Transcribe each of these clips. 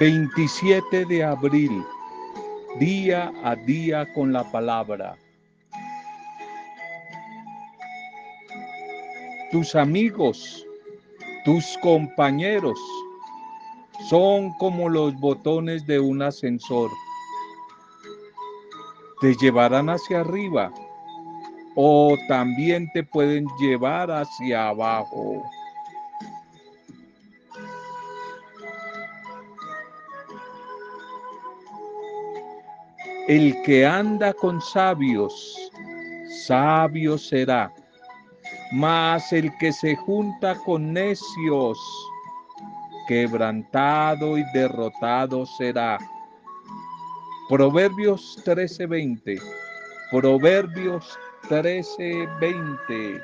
27 de abril, día a día con la palabra. Tus amigos, tus compañeros son como los botones de un ascensor. Te llevarán hacia arriba o también te pueden llevar hacia abajo. El que anda con sabios, sabio será, mas el que se junta con necios, quebrantado y derrotado será. Proverbios 13:20. Proverbios 13:20.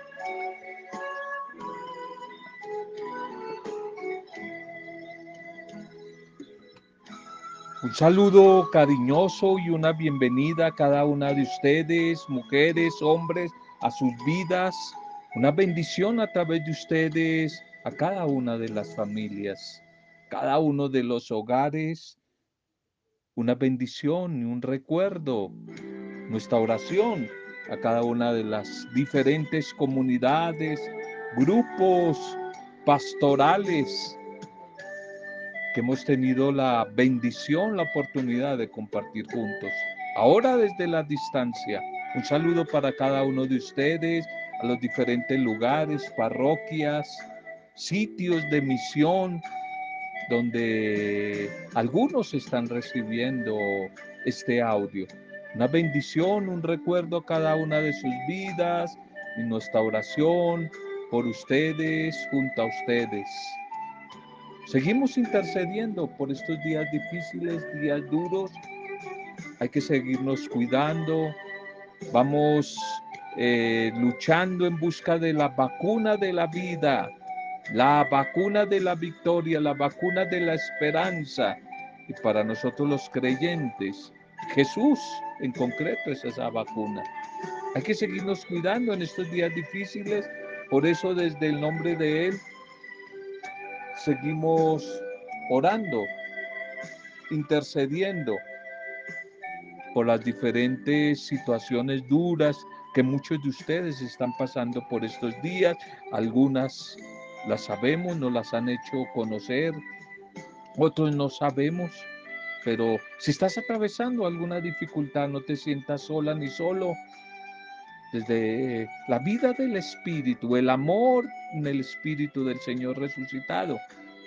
Un saludo cariñoso y una bienvenida a cada una de ustedes, mujeres, hombres, a sus vidas. Una bendición a través de ustedes a cada una de las familias, cada uno de los hogares. Una bendición y un recuerdo. Nuestra oración a cada una de las diferentes comunidades, grupos pastorales que hemos tenido la bendición, la oportunidad de compartir juntos. Ahora desde la distancia, un saludo para cada uno de ustedes, a los diferentes lugares, parroquias, sitios de misión, donde algunos están recibiendo este audio. Una bendición, un recuerdo a cada una de sus vidas y nuestra oración por ustedes, junto a ustedes. Seguimos intercediendo por estos días difíciles, días duros. Hay que seguirnos cuidando. Vamos eh, luchando en busca de la vacuna de la vida, la vacuna de la victoria, la vacuna de la esperanza. Y para nosotros los creyentes, Jesús en concreto es esa vacuna. Hay que seguirnos cuidando en estos días difíciles. Por eso desde el nombre de Él seguimos orando, intercediendo por las diferentes situaciones duras que muchos de ustedes están pasando por estos días. Algunas las sabemos, nos las han hecho conocer, otros no sabemos. Pero si estás atravesando alguna dificultad, no te sientas sola ni solo. Desde la vida del Espíritu, el amor en el Espíritu del Señor resucitado,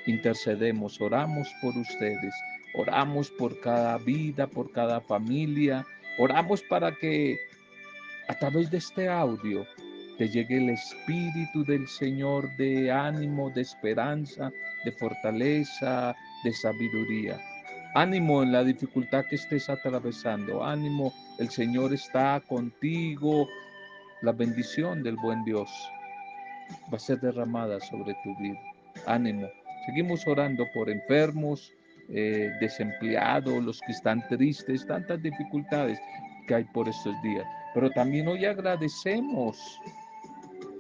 intercedemos, oramos por ustedes, oramos por cada vida, por cada familia, oramos para que a través de este audio te llegue el Espíritu del Señor de ánimo, de esperanza, de fortaleza, de sabiduría. Ánimo en la dificultad que estés atravesando. Ánimo, el Señor está contigo. La bendición del buen Dios va a ser derramada sobre tu vida. Ánimo. Seguimos orando por enfermos, eh, desempleados, los que están tristes, tantas dificultades que hay por estos días. Pero también hoy agradecemos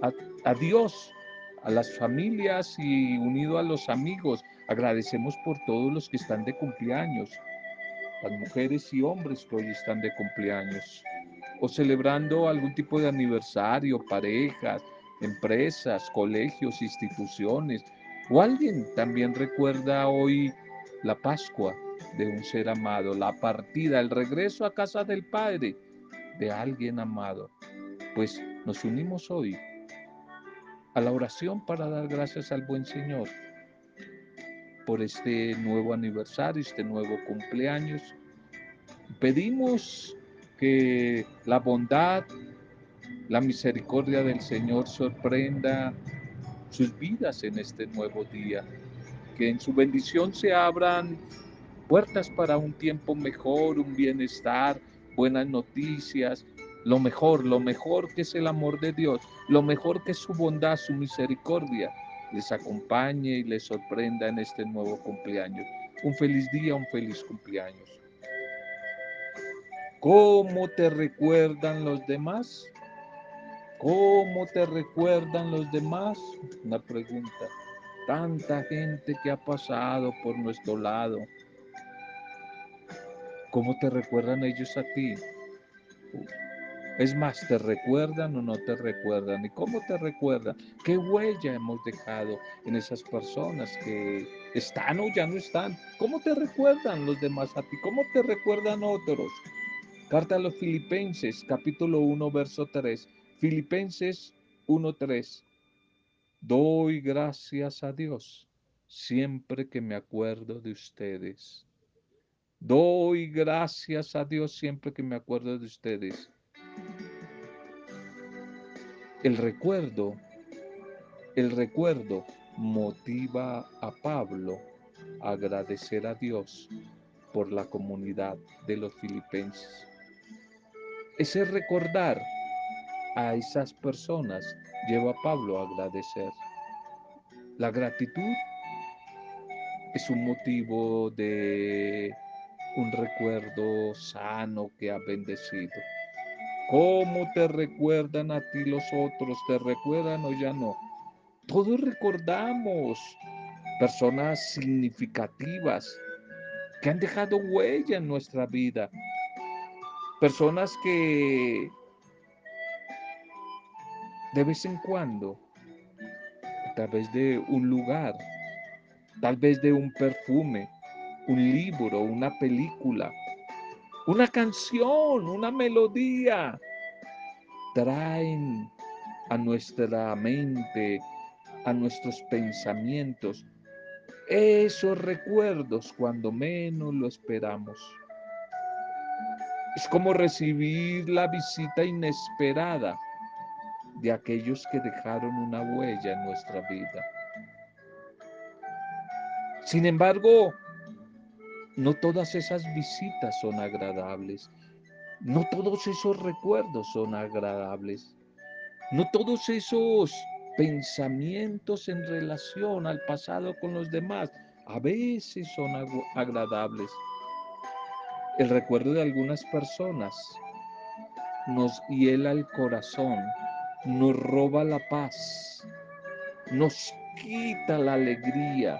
a, a Dios, a las familias y unido a los amigos. Agradecemos por todos los que están de cumpleaños, las mujeres y hombres que hoy están de cumpleaños, o celebrando algún tipo de aniversario, parejas, empresas, colegios, instituciones, o alguien también recuerda hoy la Pascua de un ser amado, la partida, el regreso a casa del Padre de alguien amado. Pues nos unimos hoy a la oración para dar gracias al buen Señor por este nuevo aniversario, este nuevo cumpleaños. Pedimos que la bondad, la misericordia del Señor sorprenda sus vidas en este nuevo día. Que en su bendición se abran puertas para un tiempo mejor, un bienestar, buenas noticias, lo mejor, lo mejor que es el amor de Dios, lo mejor que es su bondad, su misericordia, les acompañe y les sorprenda en este nuevo cumpleaños. Un feliz día, un feliz cumpleaños. ¿Cómo te recuerdan los demás? ¿Cómo te recuerdan los demás? Una pregunta. Tanta gente que ha pasado por nuestro lado, ¿Cómo te recuerdan ellos a ti? Es más, ¿te recuerdan o no te recuerdan? ¿Y cómo te recuerdan? ¿Qué huella hemos dejado en esas personas que están o ya no están? ¿Cómo te recuerdan los demás a ti? ¿Cómo te recuerdan otros? Carta a los Filipenses, capítulo 1, verso 3. Filipenses 1, 3. Doy gracias a Dios siempre que me acuerdo de ustedes. Doy gracias a Dios siempre que me acuerdo de ustedes el recuerdo, el recuerdo motiva a Pablo a agradecer a Dios por la comunidad de los filipenses. Ese recordar a esas personas lleva a Pablo a agradecer. La gratitud es un motivo de un recuerdo sano que ha bendecido. ¿Cómo te recuerdan a ti los otros? ¿Te recuerdan o ya no? Todos recordamos personas significativas que han dejado huella en nuestra vida. Personas que de vez en cuando, a través de un lugar, tal vez de un perfume, un libro, una película, una canción, una melodía, traen a nuestra mente, a nuestros pensamientos, esos recuerdos cuando menos lo esperamos. Es como recibir la visita inesperada de aquellos que dejaron una huella en nuestra vida. Sin embargo, no todas esas visitas son agradables. No todos esos recuerdos son agradables. No todos esos pensamientos en relación al pasado con los demás a veces son agradables. El recuerdo de algunas personas nos hiela el corazón, nos roba la paz, nos quita la alegría,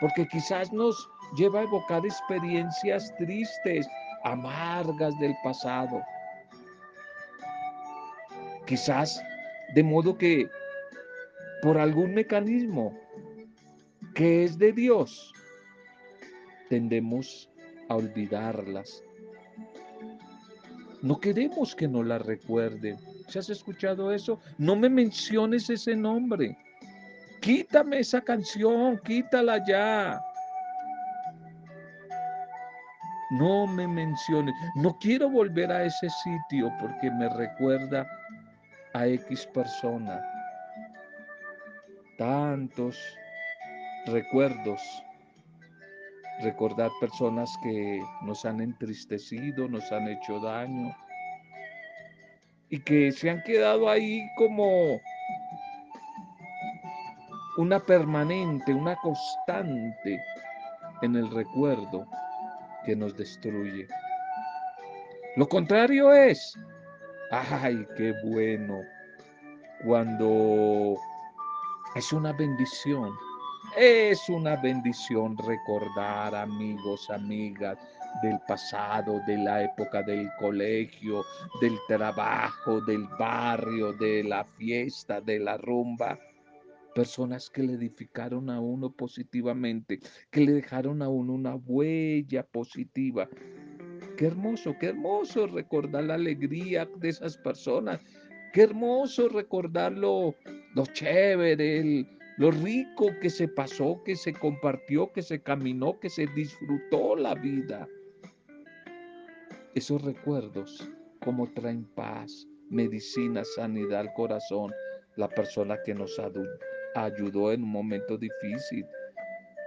porque quizás nos lleva a evocar experiencias tristes, amargas del pasado. Quizás de modo que por algún mecanismo que es de Dios, tendemos a olvidarlas. No queremos que no las recuerden. ¿Se has escuchado eso? No me menciones ese nombre. Quítame esa canción, quítala ya. no me menciones, no quiero volver a ese sitio porque me recuerda a X persona. Tantos recuerdos, recordar personas que nos han entristecido, nos han hecho daño y que se han quedado ahí como una permanente, una constante en el recuerdo que nos destruye. Lo contrario es, ay, qué bueno, cuando es una bendición, es una bendición recordar amigos, amigas del pasado, de la época del colegio, del trabajo, del barrio, de la fiesta, de la rumba personas que le edificaron a uno positivamente, que le dejaron a uno una huella positiva. Qué hermoso, qué hermoso recordar la alegría de esas personas. Qué hermoso recordar lo, chévere, lo rico que se pasó, que se compartió, que se caminó, que se disfrutó la vida. Esos recuerdos, como traen paz, medicina, sanidad al corazón, la persona que nos ayudó en un momento difícil.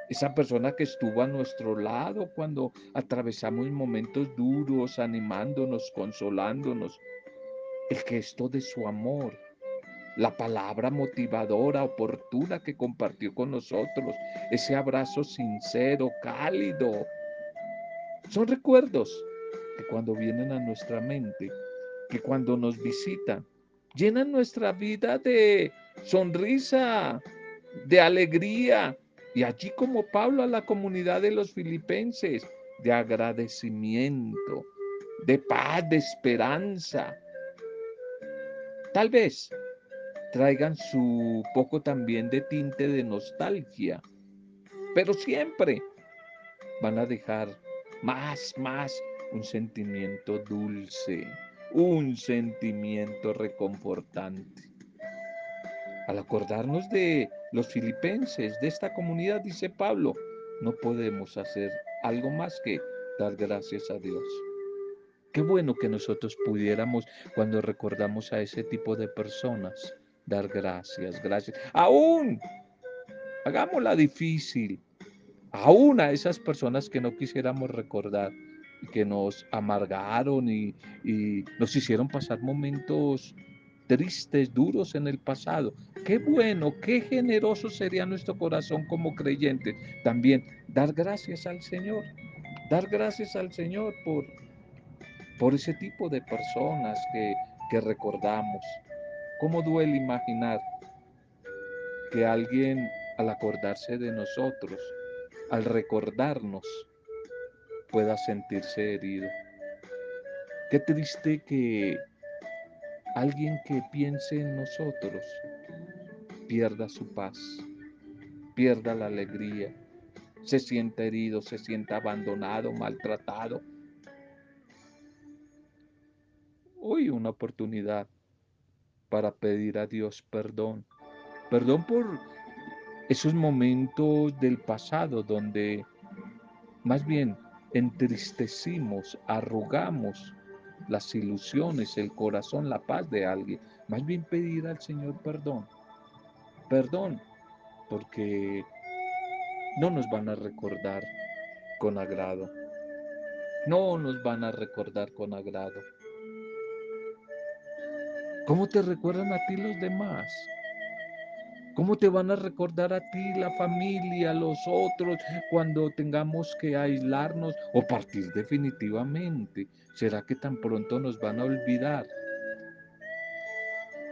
Esa persona que estuvo a nuestro lado cuando atravesamos momentos duros, animándonos, consolándonos. El gesto de su amor, la palabra motivadora, oportuna que compartió con nosotros, ese abrazo sincero, cálido. Son recuerdos que cuando vienen a nuestra mente, que cuando nos visitan, llenan nuestra vida de sonrisa, de alegría. Y allí como Pablo a la comunidad de los filipenses, de agradecimiento, de paz, de esperanza. Tal vez traigan su poco también de tinte de nostalgia, pero siempre van a dejar más, más un sentimiento dulce, un sentimiento reconfortante. Al acordarnos de los filipenses, de esta comunidad, dice Pablo, no podemos hacer algo más que dar gracias a Dios. Qué bueno que nosotros pudiéramos, cuando recordamos a ese tipo de personas, dar gracias, gracias. Aún, hagámosla difícil, aún a esas personas que no quisiéramos recordar y que nos amargaron y, y nos hicieron pasar momentos tristes, duros en el pasado. Qué bueno, qué generoso sería nuestro corazón como creyentes. También dar gracias al Señor, dar gracias al Señor por, por ese tipo de personas que, que recordamos. ¿Cómo duele imaginar que alguien al acordarse de nosotros, al recordarnos, pueda sentirse herido? Qué triste que Alguien que piense en nosotros pierda su paz, pierda la alegría, se sienta herido, se sienta abandonado, maltratado. Hoy una oportunidad para pedir a Dios perdón. Perdón por esos momentos del pasado donde más bien entristecimos, arrugamos las ilusiones, el corazón, la paz de alguien. Más bien pedir al Señor perdón. Perdón, porque no nos van a recordar con agrado. No nos van a recordar con agrado. ¿Cómo te recuerdan a ti los demás? ¿Cómo te van a recordar a ti, la familia, los otros, cuando tengamos que aislarnos o partir definitivamente? ¿Será que tan pronto nos van a olvidar?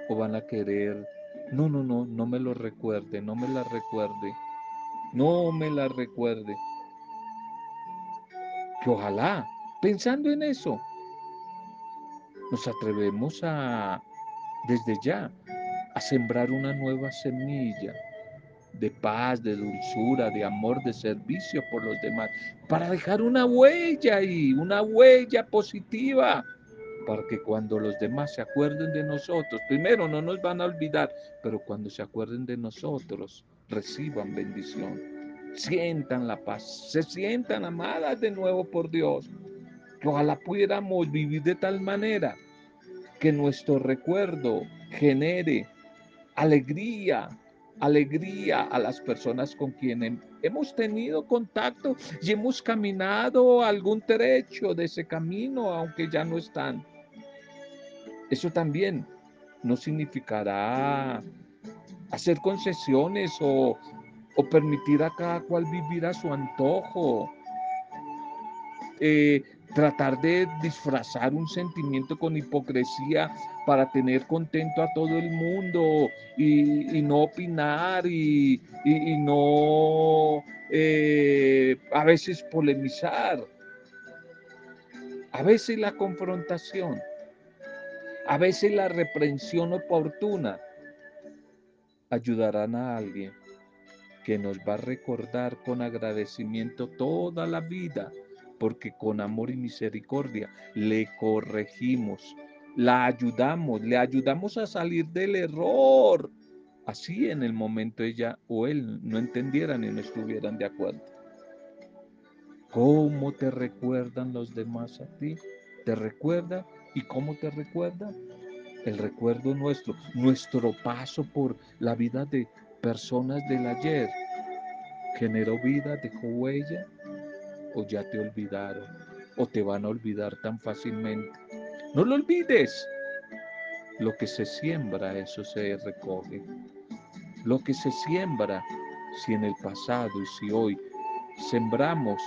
¿O van a querer, no, no, no, no me lo recuerde, no me la recuerde, no me la recuerde? Que ojalá, pensando en eso, nos atrevemos a, desde ya, a sembrar una nueva semilla de paz, de dulzura, de amor, de servicio por los demás, para dejar una huella y una huella positiva, para que cuando los demás se acuerden de nosotros, primero no nos van a olvidar, pero cuando se acuerden de nosotros, reciban bendición, sientan la paz, se sientan amadas de nuevo por Dios. Ojalá pudiéramos vivir de tal manera que nuestro recuerdo genere alegría, alegría a las personas con quienes hemos tenido contacto y hemos caminado algún trecho de ese camino, aunque ya no están. Eso también no significará hacer concesiones o, o permitir a cada cual vivir a su antojo. Eh, tratar de disfrazar un sentimiento con hipocresía para tener contento a todo el mundo y, no opinar y, no eh, a veces polemizar, a veces la confrontación, a veces la reprensión oportuna. Ayudarán a alguien que nos va a recordar con agradecimiento toda la vida porque con amor y misericordia le corregimos, la ayudamos, le ayudamos a salir del error. Así en el momento ella o él no entendieran y no estuvieran de acuerdo. ¿Cómo te recuerdan los demás a ti? ¿Te recuerda? ¿Y cómo te recuerda? El recuerdo nuestro, nuestro paso por la vida de personas del ayer, generó vida, dejó huella, o ya te olvidaron o te van a olvidar tan fácilmente. No lo olvides. Lo que se siembra, eso se recoge. Lo que se siembra, si en el pasado y si hoy sembramos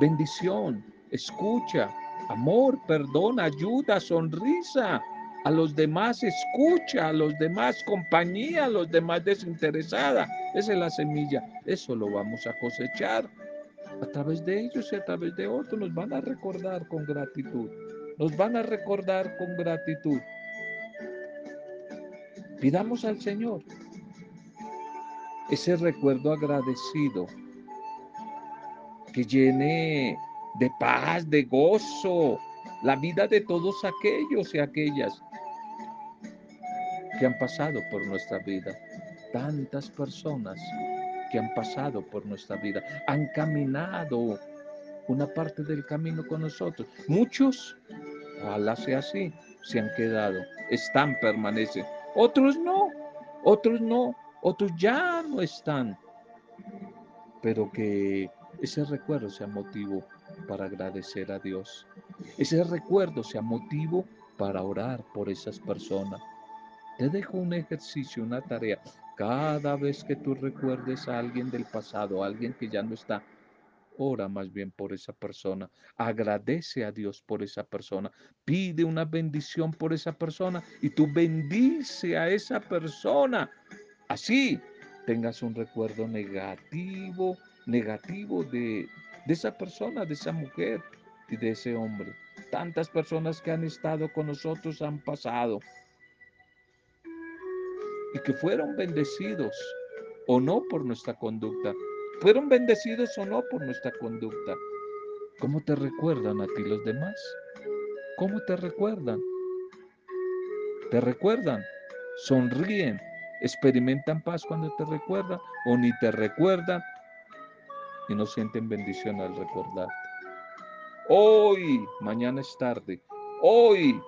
bendición, escucha, amor, perdón, ayuda, sonrisa, a los demás escucha, a los demás compañía, a los demás desinteresada. Esa es la semilla. Eso lo vamos a cosechar. A través de ellos y a través de otros, nos van a recordar con gratitud. Nos van a recordar con gratitud. Pidamos al Señor ese recuerdo agradecido que llene de paz, de gozo, la vida de todos aquellos y aquellas que han pasado por nuestra vida. Tantas personas que han pasado por nuestra vida, han caminado una parte del camino con nosotros. Muchos, ojalá sea así, se han quedado, están, permanecen. Otros no, otros no, otros ya no están. Pero que ese recuerdo sea motivo para agradecer a Dios. Ese recuerdo sea motivo para orar por esas personas. Te dejo un ejercicio, una tarea. Cada vez que tú recuerdes a alguien del pasado, a alguien que ya no está, ora más bien por esa persona. Agradece a Dios por esa persona. Pide una bendición por esa persona y tú bendice a esa persona. Así tengas un recuerdo negativo, negativo de, de esa persona, de esa mujer y de ese hombre. Tantas personas que han estado con nosotros han pasado y que fueron bendecidos o no por nuestra conducta. Fueron bendecidos o no por nuestra conducta. ¿Cómo te recuerdan a ti los demás? ¿Cómo te recuerdan? ¿Te recuerdan? Sonríen, experimentan paz cuando te recuerdan o ni te recuerdan y no sienten bendición al recordarte. Hoy, mañana es tarde, hoy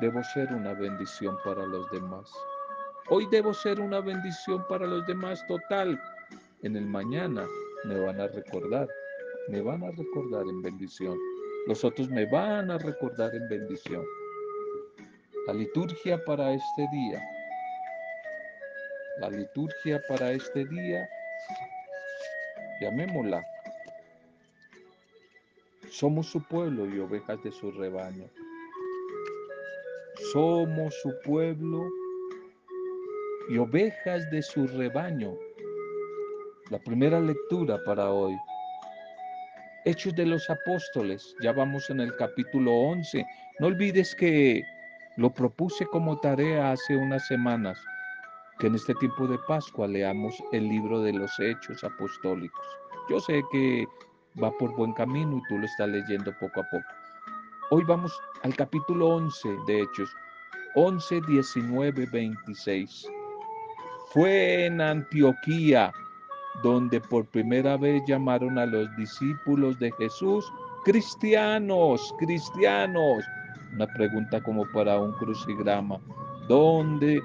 debo ser una bendición para los demás. Hoy debo ser una bendición para los demás total. En el mañana me van a recordar, me van a recordar en bendición. Los otros me van a recordar en bendición. La liturgia para este día. La liturgia para este día llamémosla. Somos su pueblo y ovejas de su rebaño. Somos su pueblo y ovejas de su rebaño. La primera lectura para hoy. Hechos de los Apóstoles, ya vamos en el capítulo 11. No olvides que lo propuse como tarea hace unas semanas que en este tiempo de Pascua leamos el libro de los Hechos Apostólicos. Yo sé que va por buen camino y tú lo estás leyendo poco a poco. Hoy vamos al capítulo 11 de Hechos, 11, 19, 26. Fue en Antioquía donde por primera vez llamaron a los discípulos de Jesús cristianos, cristianos. Una pregunta como para un crucigrama. ¿Dónde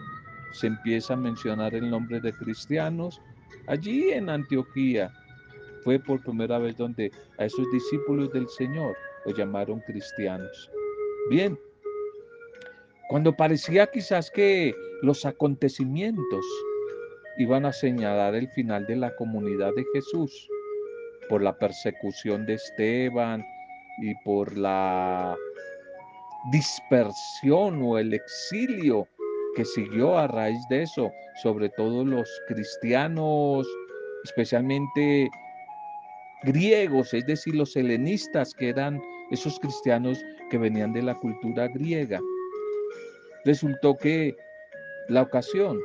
se empieza a mencionar el nombre de cristianos, allí en Antioquía fue por primera vez donde a esos discípulos del Señor los llamaron cristianos. Bien, cuando parecía quizás que los acontecimientos iban a señalar el final de la comunidad de Jesús por la persecución de Esteban y por la dispersión o el exilio que siguió a raíz de eso, sobre todo los cristianos, especialmente griegos, es decir, los helenistas, que eran esos cristianos que venían de la cultura griega. Resultó que la ocasión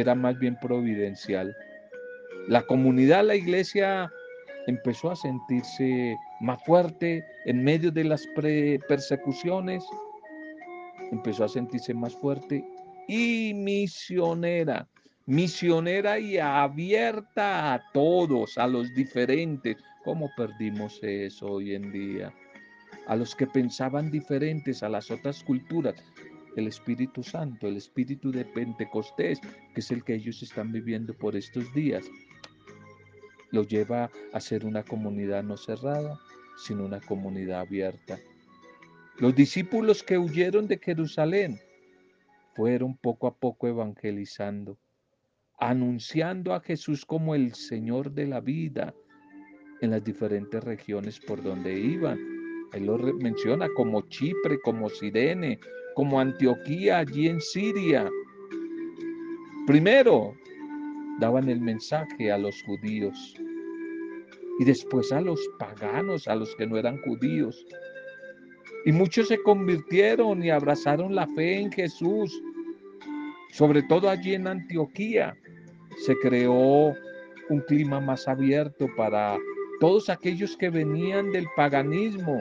era más bien providencial. La comunidad, la iglesia empezó a sentirse más fuerte en medio de las persecuciones empezó a sentirse más fuerte y misionera, misionera y abierta a todos, a los diferentes. ¿Cómo perdimos eso hoy en día? A los que pensaban diferentes, a las otras culturas. El Espíritu Santo, el Espíritu de Pentecostés, que es el que ellos están viviendo por estos días, los lleva a ser una comunidad no cerrada, sino una comunidad abierta los discípulos que huyeron de Jerusalén fueron poco a poco evangelizando, anunciando a Jesús como el Señor de la vida en las diferentes regiones por donde iban. Él lo menciona como Chipre, como Sirene, como Antioquía allí en Siria. Primero, daban el mensaje a los judíos. y después a los paganos, a los que no eran judíos. Y muchos se convirtieron y abrazaron la fe en Jesús. Sobre todo allí en Antioquía se creó un clima más abierto para todos aquellos que venían del paganismo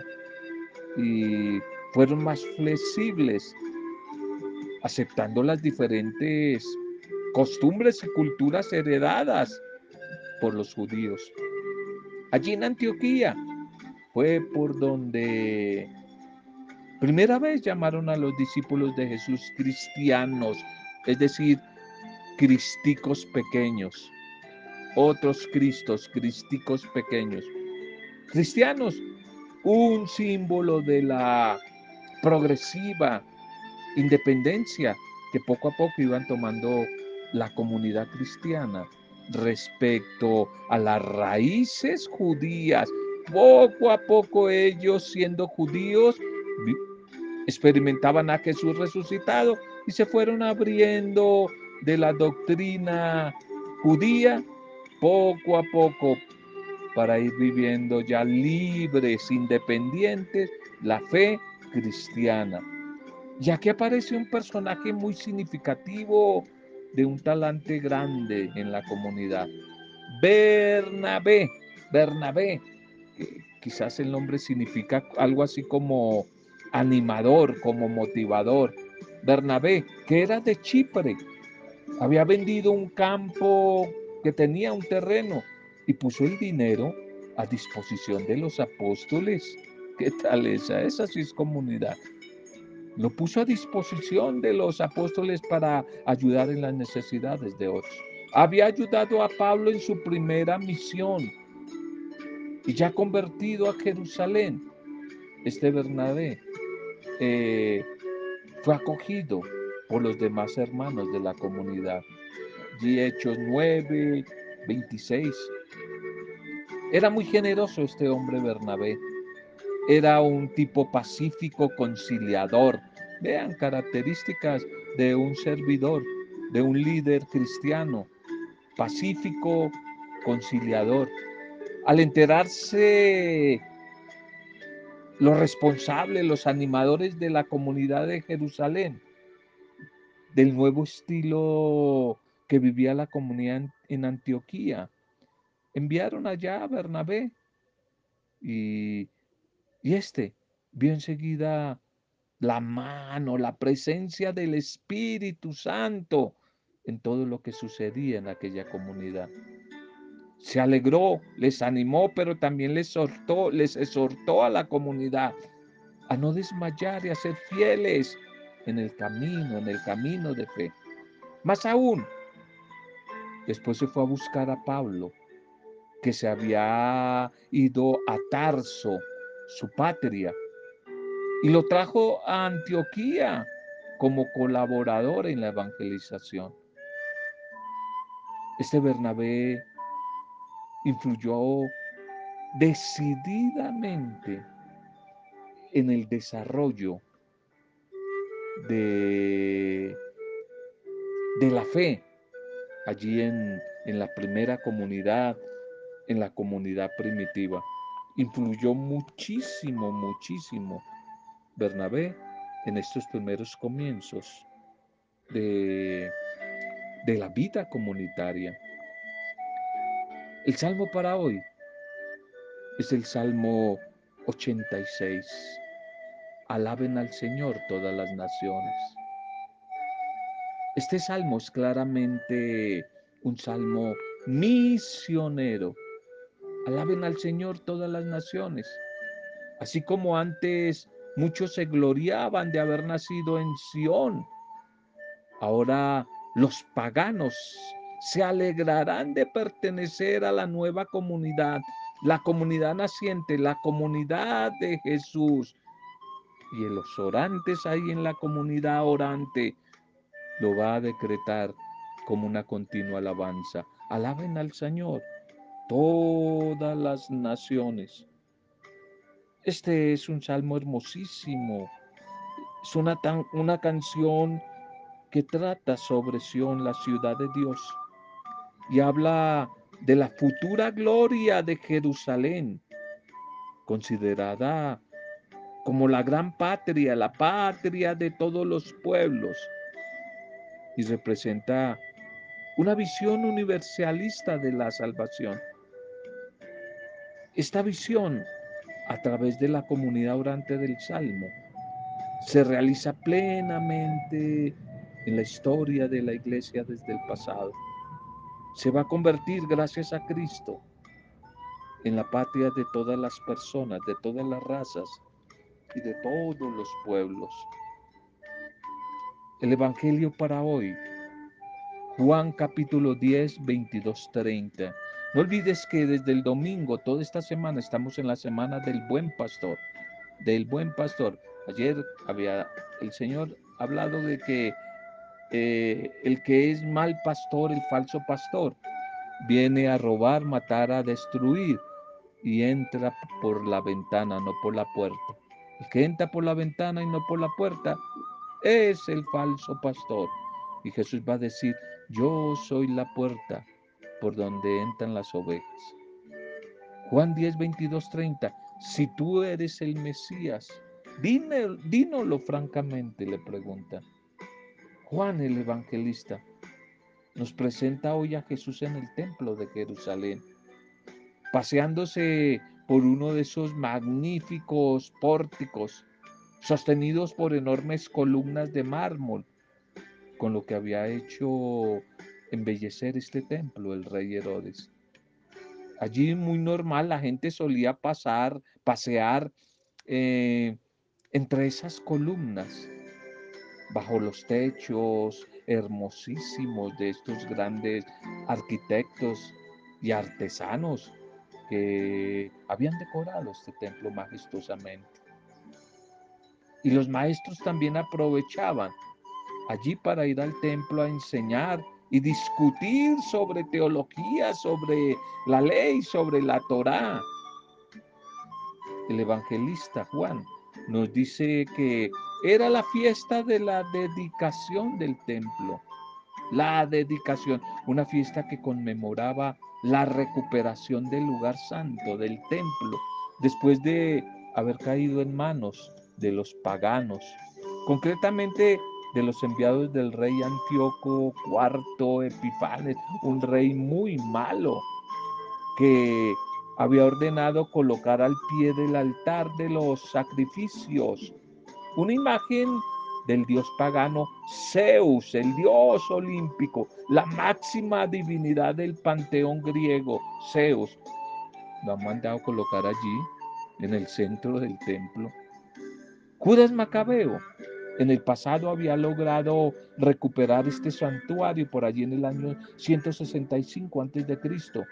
y fueron más flexibles, aceptando las diferentes costumbres y culturas heredadas por los judíos. Allí en Antioquía fue por donde primera vez llamaron a los discípulos de Jesús cristianos, es decir, cristicos pequeños otros Cristos, cristicos pequeños. Cristianos, un símbolo de la progresiva independencia que poco a poco iban tomando la comunidad cristiana respecto a las raíces judías. Poco a poco ellos, siendo judíos, experimentaban a Jesús resucitado y se fueron abriendo de la doctrina judía poco a poco para ir viviendo ya libres, independientes, la fe cristiana. Y aquí aparece un personaje muy significativo de un talante grande en la comunidad. Bernabé, Bernabé, quizás el nombre significa algo así como animador, como motivador. Bernabé, que era de Chipre, había vendido un campo que tenía un terreno y puso el dinero a disposición de los apóstoles. ¿Qué tal esa? Esa sí comunidad. Lo puso a disposición de los apóstoles para ayudar en las necesidades de otros. Había ayudado a Pablo en su primera misión y ya convertido a Jerusalén. Este Bernabé eh, fue acogido por los demás hermanos de la comunidad. Allí Hechos 9, 26. Era muy generoso este hombre Bernabé. Era un tipo pacífico, conciliador. Vean características de un servidor, de un líder cristiano. Pacífico, conciliador. Al enterarse los responsables, los animadores de la comunidad de Jerusalén, del nuevo estilo que vivía la comunidad en, Antioquía. Enviaron allá a Bernabé y, y este vio enseguida la mano, la presencia del Espíritu Santo en todo lo que sucedía en aquella comunidad. Se alegró, les animó, pero también les exhortó, les exhortó a la comunidad a no desmayar y a ser fieles en el camino, en el camino de fe. Más aún, Después se fue a buscar a Pablo, que se había ido a Tarso, su patria, y lo trajo a Antioquía como colaborador en la evangelización. Este Bernabé influyó decididamente en el desarrollo de, de la fe allí en, la primera comunidad, en la comunidad primitiva. Influyó muchísimo, muchísimo Bernabé en estos primeros comienzos de, de la vida comunitaria. El salmo para hoy es el Salmo 86. Alaben al Señor todas las naciones. Este salmo es claramente un salmo misionero. Alaben al Señor todas las naciones. Así como antes muchos se gloriaban de haber nacido en Sión, ahora los paganos se alegrarán de pertenecer a la nueva comunidad, la comunidad naciente, la comunidad de Jesús. Y los orantes ahí en la comunidad orante lo va a decretar como una continua alabanza. Alaben al Señor todas las naciones. Este es un salmo hermosísimo. Es una, una canción que trata sobre Sión, la ciudad de Dios, y habla de la futura gloria de Jerusalén, considerada como la gran patria, la patria de todos los pueblos, y representa una visión universalista de la salvación. Esta visión, a través de la comunidad orante del Salmo, se realiza plenamente en la historia de la iglesia desde el pasado. Se va a convertir, gracias a Cristo, en la patria de todas las personas, de todas las razas y de todos los pueblos. El Evangelio para hoy, Juan capítulo 10, 22, 30. No olvides que desde el domingo, toda esta semana, estamos en la semana del buen pastor, del buen pastor. Ayer había el Señor hablado de que eh, el que es mal pastor, el falso pastor, viene a robar, matar, a destruir y entra por la ventana, no por la puerta. El que entra por la ventana y no por la puerta es el falso pastor. Y Jesús va a decir, yo soy la puerta por donde entran las ovejas. Juan 10, 22, 30. Si tú eres el Mesías, dínoslo francamente, le pregunta. Juan el Evangelista nos presenta hoy a Jesús en el templo de Jerusalén, paseándose por uno de esos magníficos pórticos sostenidos por enormes columnas de mármol, con lo que había hecho embellecer este templo el rey Herodes. Allí muy normal la gente solía pasar, pasear eh, entre esas columnas, bajo los techos hermosísimos de estos grandes arquitectos y artesanos que habían decorado este templo majestuosamente. Y los maestros también aprovechaban allí para ir al templo a enseñar y discutir sobre teología, sobre la ley, sobre la Torá. El evangelista Juan nos dice que era la fiesta de la dedicación del templo. La dedicación, una fiesta que conmemoraba la recuperación del lugar santo, del templo, después de haber caído en manos de los paganos, concretamente de los enviados del rey Antíoco IV Epifanes, un rey muy malo que había ordenado colocar al pie del altar de los sacrificios una imagen del dios pagano Zeus, el dios olímpico, la máxima divinidad del panteón griego, Zeus. Lo han mandado colocar allí, en el centro del templo. Judas Macabeo, en el pasado había logrado recuperar este santuario por allí en el año 165 a.C.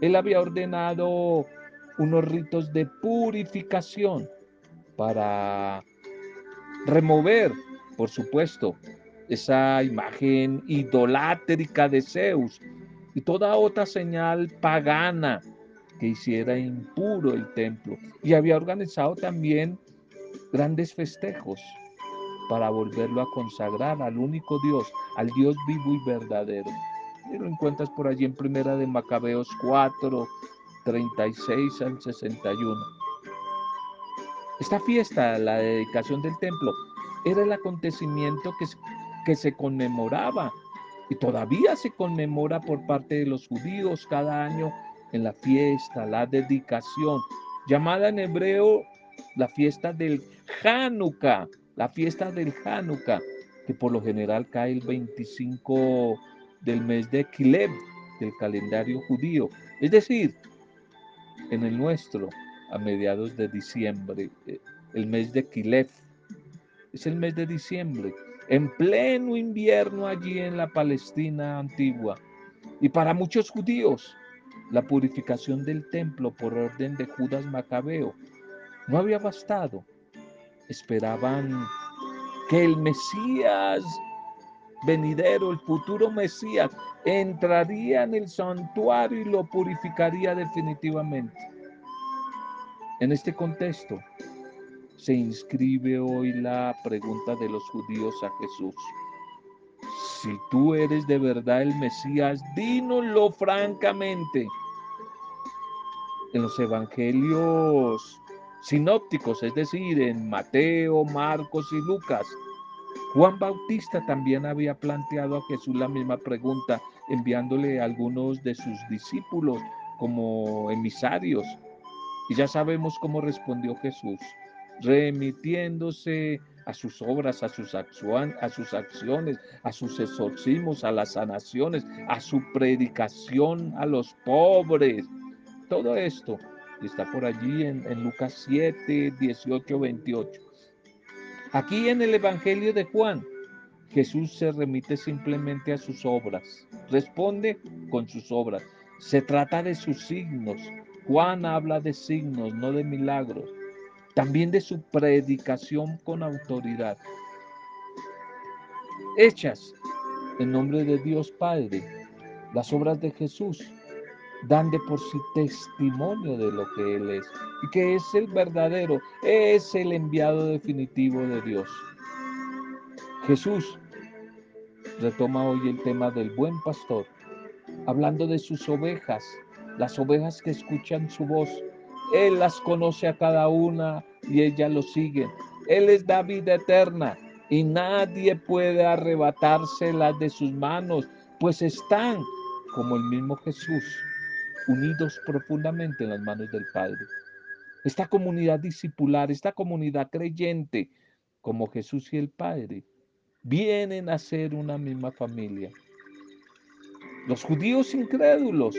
Él había ordenado unos ritos de purificación para remover, por supuesto, esa imagen idolátrica de Zeus y toda otra señal pagana que hiciera impuro el templo. Y había organizado también grandes festejos para volverlo a consagrar al único Dios, al Dios vivo y verdadero. Y lo encuentras por allí en Primera de Macabeos 4, 36 al 61. Esta fiesta, la dedicación del templo, era el acontecimiento que, se conmemoraba y todavía se conmemora por parte de los judíos cada año en la fiesta, la dedicación, llamada en hebreo la fiesta del Hanukkah, la fiesta del Hanukkah, que por lo general cae el 25 del mes de Kilev, del calendario judío, es decir, en el nuestro, a mediados de diciembre, eh, el mes de Kilev. Es el mes de diciembre, en pleno invierno allí en la Palestina antigua. Y para muchos judíos, la purificación del templo por orden de Judas Macabeo no había bastado. Esperaban que el Mesías venidero, el futuro Mesías, entraría en el santuario y lo purificaría definitivamente. En este contexto se inscribe hoy la pregunta de los judíos a Jesús. Si tú eres de verdad el Mesías, dínoslo francamente. En los evangelios sinópticos, es decir, en Mateo, Marcos y Lucas, Juan Bautista también había planteado a Jesús la misma pregunta, enviándole a algunos de sus discípulos como emisarios. Y ya sabemos cómo respondió Jesús, remitiéndose a sus obras, a sus, a sus acciones, a sus exorcismos, a las sanaciones, a su predicación a los pobres. Todo esto está por allí en, Lucas 7, 18, 28. Aquí en el Evangelio de Juan, Jesús se remite simplemente a sus obras, responde con sus obras. Se trata de sus signos. Juan habla de signos, no de milagros. También de su predicación con autoridad. Hechas en nombre de Dios Padre, las obras de Jesús dan de por sí testimonio de lo que Él es y que es el verdadero, es el enviado definitivo de Dios. Jesús retoma hoy el tema del buen pastor, hablando de sus ovejas, las ovejas que escuchan su voz. Él las conoce a cada una y ellas lo siguen. Él les da vida eterna y nadie puede arrebatárselas de sus manos, pues están, como el mismo Jesús, unidos profundamente en las manos del Padre. Esta comunidad discipular, esta comunidad creyente, como Jesús y el Padre, vienen a ser una misma familia. Los judíos incrédulos,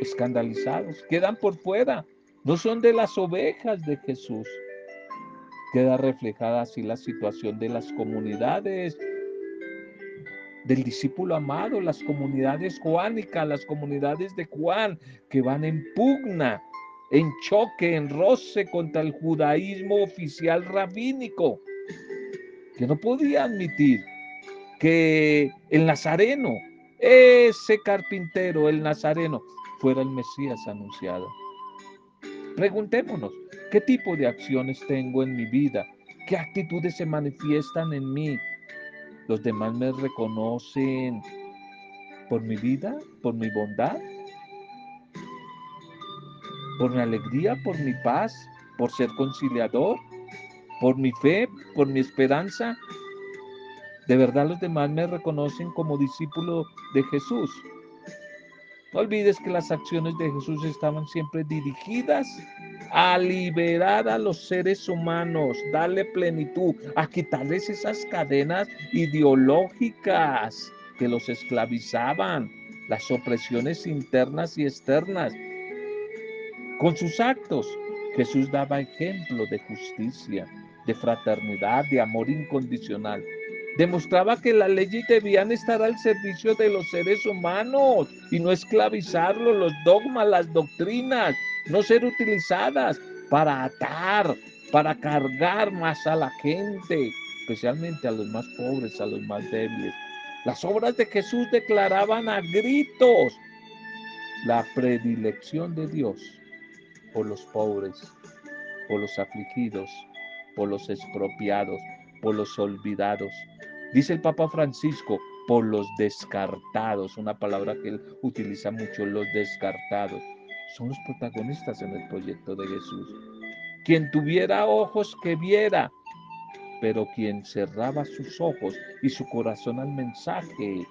escandalizados, quedan por fuera, no son de las ovejas de Jesús. Queda reflejada así la situación de las comunidades del discípulo amado, las comunidades juánicas, las comunidades de Juan, que van en pugna, en choque, en roce contra el judaísmo oficial rabínico, que no podía admitir que el nazareno, ese carpintero, el nazareno, fuera el Mesías anunciado. Preguntémonos, ¿qué tipo de acciones tengo en mi vida? ¿Qué actitudes se manifiestan en mí? Los demás me reconocen por mi vida, por mi bondad, por mi alegría, por mi paz, por ser conciliador, por mi fe, por mi esperanza. De verdad los demás me reconocen como discípulo de Jesús. No olvides que las acciones de Jesús estaban siempre dirigidas a liberar a los seres humanos, darle plenitud, a quitarles esas cadenas ideológicas que los esclavizaban, las opresiones internas y externas. Con sus actos, Jesús daba ejemplo de justicia, de fraternidad, de amor incondicional demostraba que las leyes debían estar al servicio de los seres humanos y no esclavizarlos, los dogmas, las doctrinas, no ser utilizadas para atar, para cargar más a la gente, especialmente a los más pobres, a los más débiles. Las obras de Jesús declaraban a gritos la predilección de Dios por los pobres, por los afligidos, por los expropiados, por los olvidados. Dice el Papa Francisco, por los descartados, una palabra que él utiliza mucho, los descartados. Son los protagonistas en el proyecto de Jesús. Quien tuviera ojos que viera, pero quien cerraba sus ojos y su corazón al mensaje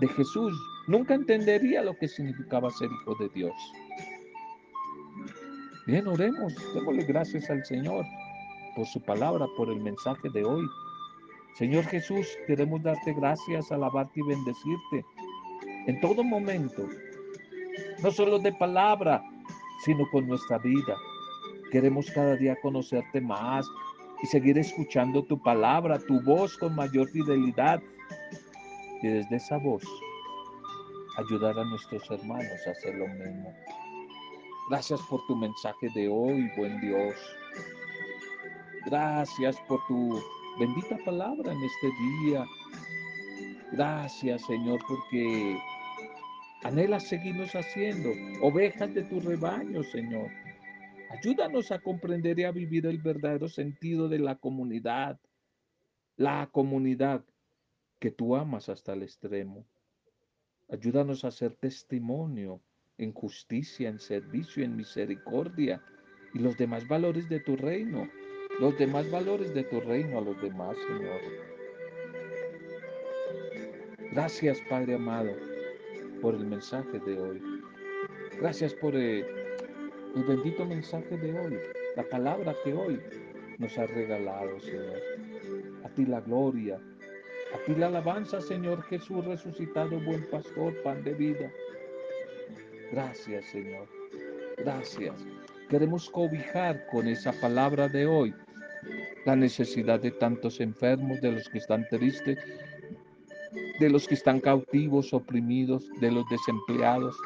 de Jesús, nunca entendería lo que significaba ser hijo de Dios. Bien, oremos, démosle gracias al Señor por su palabra, por el mensaje de hoy. Señor Jesús, queremos darte gracias, alabarte y bendecirte en todo momento, no solo de palabra, sino con nuestra vida. Queremos cada día conocerte más y seguir escuchando tu palabra, tu voz con mayor fidelidad y desde esa voz ayudar a nuestros hermanos a hacer lo mismo. Gracias por tu mensaje de hoy, buen Dios. Gracias por tu bendita palabra en este día. Gracias, Señor, porque anhelas seguirnos haciendo ovejas de tu rebaño, Señor. Ayúdanos a comprender y a vivir el verdadero sentido de la comunidad. La comunidad que tú amas hasta el extremo. Ayúdanos a ser testimonio en justicia, en servicio, en misericordia y los demás valores de tu reino, los demás valores de tu reino a los demás, Señor. Gracias, Padre amado, por el mensaje de hoy. Gracias por eh, el bendito mensaje de hoy, la palabra que hoy nos ha regalado, Señor. A ti la gloria, a ti la alabanza, Señor Jesús resucitado, buen pastor, pan de vida. Gracias, Señor. Gracias. Queremos cobijar con esa palabra de hoy la necesidad de tantos enfermos, de los que están tristes, de los que están cautivos, oprimidos, de los desempleados,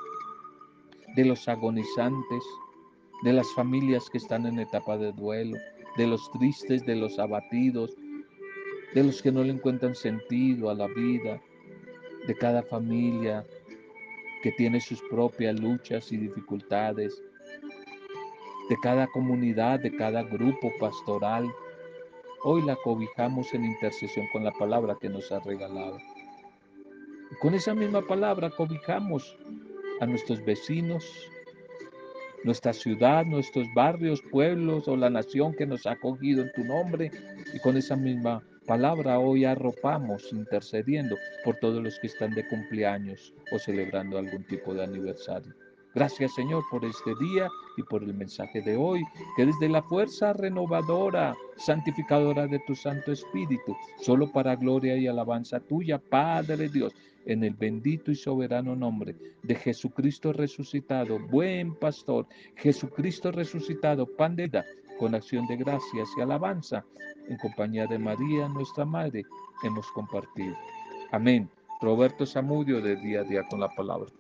de los agonizantes, de las familias que están en etapa de duelo, de los tristes, de los abatidos, de los que no le encuentran sentido a la vida, de cada familia que tiene sus propias luchas y dificultades, de cada comunidad, de cada grupo pastoral. Hoy la cobijamos en intercesión con la palabra que nos ha regalado. con esa misma palabra cobijamos a nuestros vecinos, nuestra ciudad, nuestros barrios, pueblos o la nación que nos ha acogido en tu nombre. Y con esa misma palabra hoy arropamos intercediendo por todos los que están de cumpleaños o celebrando algún tipo de aniversario. Gracias Señor por este día y por el mensaje de hoy, que desde la fuerza renovadora, santificadora de tu Santo Espíritu, solo para gloria y alabanza tuya, Padre Dios, en el bendito y soberano nombre de Jesucristo resucitado, buen pastor, Jesucristo resucitado, pan de vida, con acción de gracias y alabanza, en compañía de María, nuestra Madre, hemos compartido. Amén. Roberto Zamudio de Día a Día con la Palabra.